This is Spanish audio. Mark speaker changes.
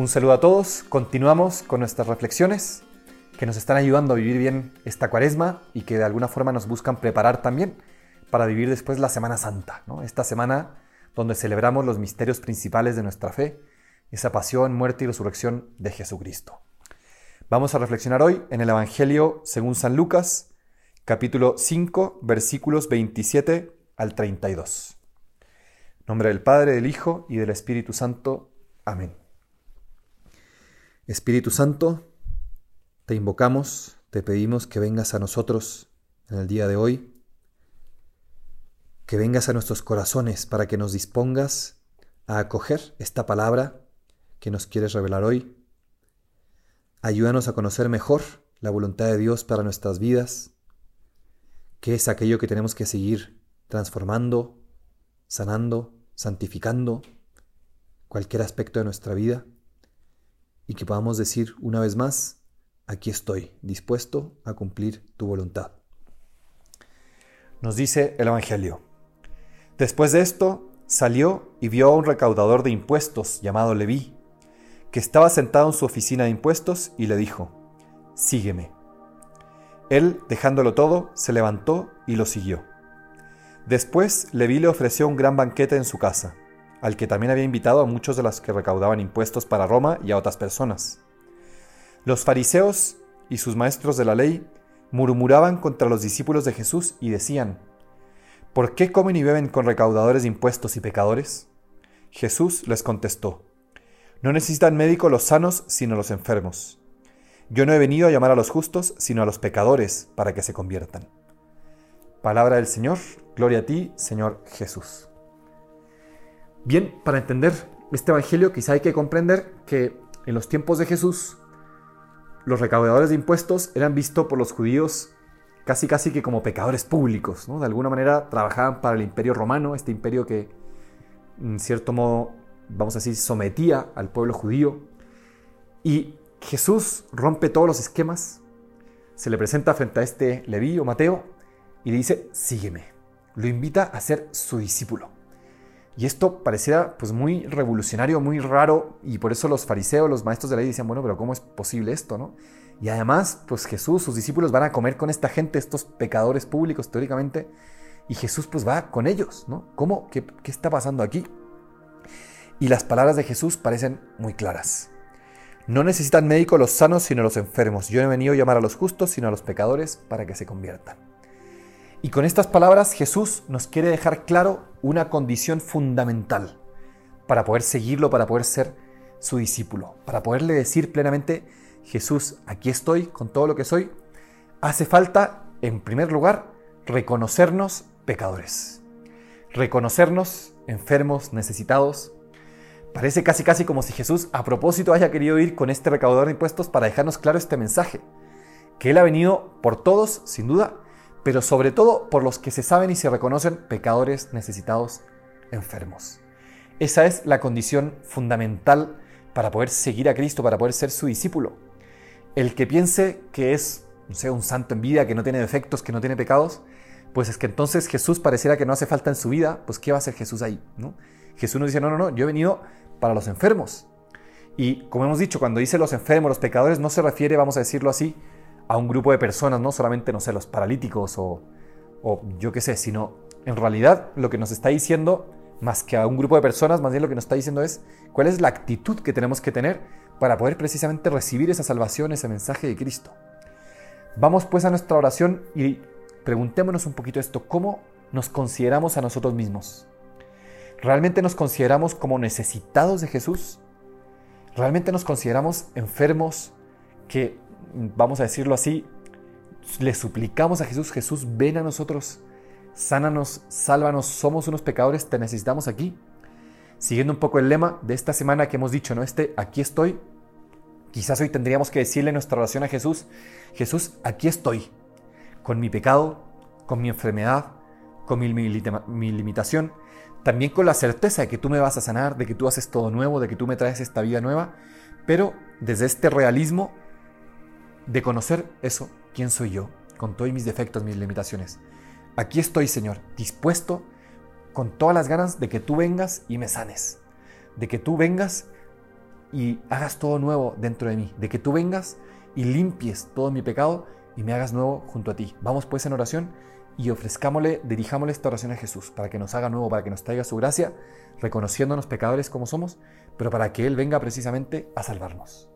Speaker 1: Un saludo a todos, continuamos con nuestras reflexiones que nos están ayudando a vivir bien esta cuaresma y que de alguna forma nos buscan preparar también para vivir después la Semana Santa, esta semana donde celebramos los misterios principales de nuestra fe, esa pasión, muerte y resurrección de Jesucristo. Vamos a reflexionar hoy en el Evangelio según San Lucas, capítulo 5, versículos 27 al 32. nombre del Padre, del Hijo y del Espíritu Santo. Amén. Espíritu Santo, te invocamos, te pedimos que vengas a nosotros en el día de hoy, que vengas a nuestros corazones para que nos dispongas a acoger esta palabra que nos quieres revelar hoy. Ayúdanos a conocer mejor la voluntad de Dios para nuestras vidas, qué es aquello que tenemos que seguir transformando, sanando, santificando cualquier aspecto de nuestra vida y que podamos decir una vez más, aquí estoy, dispuesto a cumplir tu voluntad. Nos dice el Evangelio. Después de esto, salió y vio a un recaudador de impuestos llamado Leví, que estaba sentado en su oficina de impuestos y le dijo, Sígueme. Él, dejándolo todo, se levantó y lo siguió. Después Leví le ofreció un gran banquete en su casa al que también había invitado a muchos de los que recaudaban impuestos para Roma y a otras personas. Los fariseos y sus maestros de la ley murmuraban contra los discípulos de Jesús y decían, ¿Por qué comen y beben con recaudadores de impuestos y pecadores? Jesús les contestó, No necesitan médico los sanos, sino los enfermos. Yo no he venido a llamar a los justos, sino a los pecadores, para que se conviertan. Palabra del Señor, gloria a ti, Señor Jesús. Bien, para entender este Evangelio quizá hay que comprender que en los tiempos de Jesús los recaudadores de impuestos eran vistos por los judíos casi casi que como pecadores públicos, ¿no? De alguna manera trabajaban para el imperio romano, este imperio que en cierto modo, vamos a decir, sometía al pueblo judío. Y Jesús rompe todos los esquemas, se le presenta frente a este Leví o Mateo y le dice, sígueme. Lo invita a ser su discípulo. Y esto parecía pues muy revolucionario, muy raro, y por eso los fariseos, los maestros de la ley decían, bueno, pero ¿cómo es posible esto, no? Y además, pues Jesús, sus discípulos van a comer con esta gente, estos pecadores públicos teóricamente, y Jesús pues va con ellos, ¿no? ¿Cómo? ¿Qué, qué está pasando aquí? Y las palabras de Jesús parecen muy claras. No necesitan médico los sanos, sino los enfermos. Yo no he venido a llamar a los justos, sino a los pecadores, para que se conviertan. Y con estas palabras Jesús nos quiere dejar claro una condición fundamental para poder seguirlo, para poder ser su discípulo, para poderle decir plenamente, Jesús, aquí estoy con todo lo que soy. Hace falta, en primer lugar, reconocernos pecadores, reconocernos enfermos, necesitados. Parece casi casi como si Jesús a propósito haya querido ir con este recaudador de impuestos para dejarnos claro este mensaje, que Él ha venido por todos, sin duda, pero sobre todo por los que se saben y se reconocen pecadores necesitados, enfermos. Esa es la condición fundamental para poder seguir a Cristo, para poder ser su discípulo. El que piense que es, no sé, un santo en vida, que no tiene defectos, que no tiene pecados, pues es que entonces Jesús pareciera que no hace falta en su vida, pues ¿qué va a hacer Jesús ahí? ¿no? Jesús nos dice, no, no, no, yo he venido para los enfermos. Y como hemos dicho, cuando dice los enfermos, los pecadores, no se refiere, vamos a decirlo así, a un grupo de personas, no solamente, no sé, los paralíticos o, o yo qué sé, sino en realidad lo que nos está diciendo, más que a un grupo de personas, más bien lo que nos está diciendo es cuál es la actitud que tenemos que tener para poder precisamente recibir esa salvación, ese mensaje de Cristo. Vamos pues a nuestra oración y preguntémonos un poquito esto, ¿cómo nos consideramos a nosotros mismos? ¿Realmente nos consideramos como necesitados de Jesús? ¿Realmente nos consideramos enfermos que vamos a decirlo así, le suplicamos a Jesús, Jesús, ven a nosotros, sánanos, sálvanos, somos unos pecadores, te necesitamos aquí. Siguiendo un poco el lema de esta semana que hemos dicho, ¿no? Este, aquí estoy. Quizás hoy tendríamos que decirle nuestra oración a Jesús, Jesús, aquí estoy, con mi pecado, con mi enfermedad, con mi, mi limitación, también con la certeza de que tú me vas a sanar, de que tú haces todo nuevo, de que tú me traes esta vida nueva, pero desde este realismo de conocer eso, quién soy yo, con todos mis defectos, mis limitaciones. Aquí estoy, Señor, dispuesto con todas las ganas de que tú vengas y me sanes, de que tú vengas y hagas todo nuevo dentro de mí, de que tú vengas y limpies todo mi pecado y me hagas nuevo junto a ti. Vamos pues en oración y ofrezcámosle, dirijámosle esta oración a Jesús para que nos haga nuevo, para que nos traiga su gracia, reconociéndonos pecadores como somos, pero para que Él venga precisamente a salvarnos.